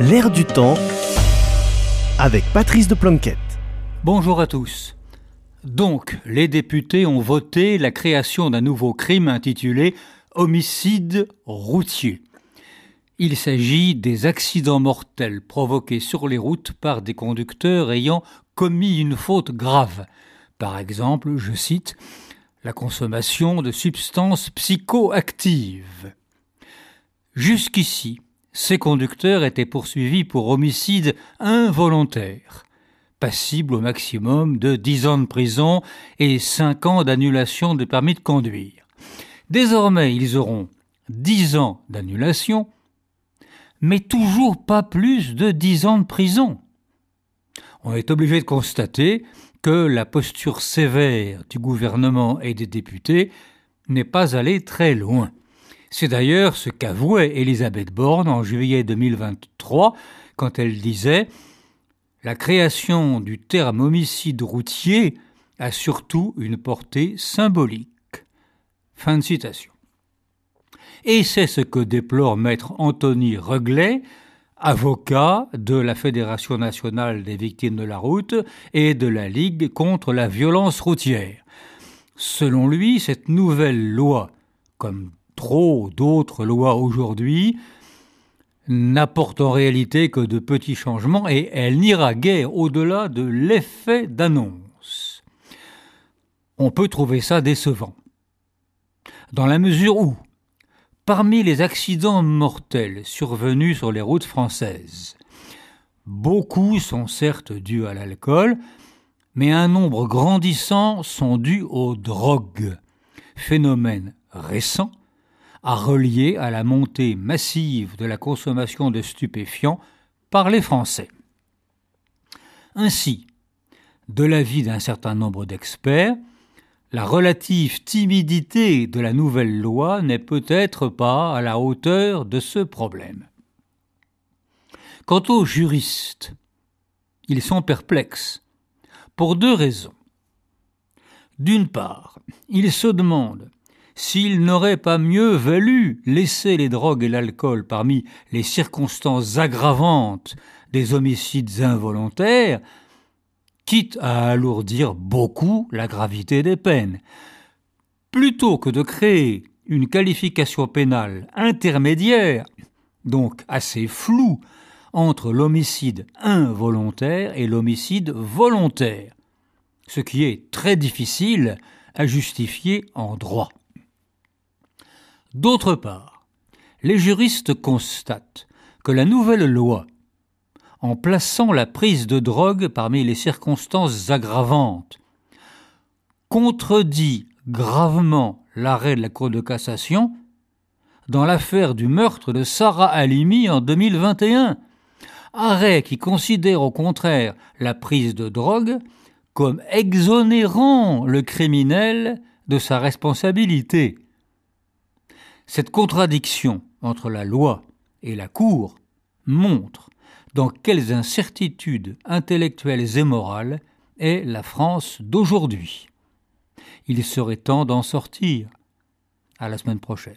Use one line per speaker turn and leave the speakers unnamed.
L'air du temps avec Patrice de Planquette.
Bonjour à tous. Donc, les députés ont voté la création d'un nouveau crime intitulé homicide routier. Il s'agit des accidents mortels provoqués sur les routes par des conducteurs ayant commis une faute grave. Par exemple, je cite, la consommation de substances psychoactives. Jusqu'ici, ces conducteurs étaient poursuivis pour homicide involontaire, passible au maximum de 10 ans de prison et 5 ans d'annulation de permis de conduire. Désormais, ils auront 10 ans d'annulation, mais toujours pas plus de 10 ans de prison. On est obligé de constater que la posture sévère du gouvernement et des députés n'est pas allée très loin. C'est d'ailleurs ce qu'avouait Elisabeth Borne en juillet 2023 quand elle disait La création du terme homicide routier a surtout une portée symbolique. Fin de citation. Et c'est ce que déplore maître Anthony Reglet, avocat de la Fédération nationale des victimes de la route et de la Ligue contre la violence routière. Selon lui, cette nouvelle loi, comme trop d'autres lois aujourd'hui, n'apporte en réalité que de petits changements et elle n'ira guère au-delà de l'effet d'annonce. On peut trouver ça décevant. Dans la mesure où, Parmi les accidents mortels survenus sur les routes françaises, beaucoup sont certes dus à l'alcool, mais un nombre grandissant sont dus aux drogues, phénomène récent à relier à la montée massive de la consommation de stupéfiants par les Français. Ainsi, de l'avis d'un certain nombre d'experts, la relative timidité de la nouvelle loi n'est peut-être pas à la hauteur de ce problème. Quant aux juristes, ils sont perplexes, pour deux raisons. D'une part, ils se demandent s'il n'aurait pas mieux valu laisser les drogues et l'alcool parmi les circonstances aggravantes des homicides involontaires quitte à alourdir beaucoup la gravité des peines. Plutôt que de créer une qualification pénale intermédiaire, donc assez floue, entre l'homicide involontaire et l'homicide volontaire, ce qui est très difficile à justifier en droit. D'autre part, les juristes constatent que la nouvelle loi en plaçant la prise de drogue parmi les circonstances aggravantes, contredit gravement l'arrêt de la Cour de cassation dans l'affaire du meurtre de Sarah Halimi en 2021, arrêt qui considère au contraire la prise de drogue comme exonérant le criminel de sa responsabilité. Cette contradiction entre la loi et la Cour montre dans quelles incertitudes intellectuelles et morales est la France d'aujourd'hui. Il serait temps d'en sortir. À la semaine prochaine.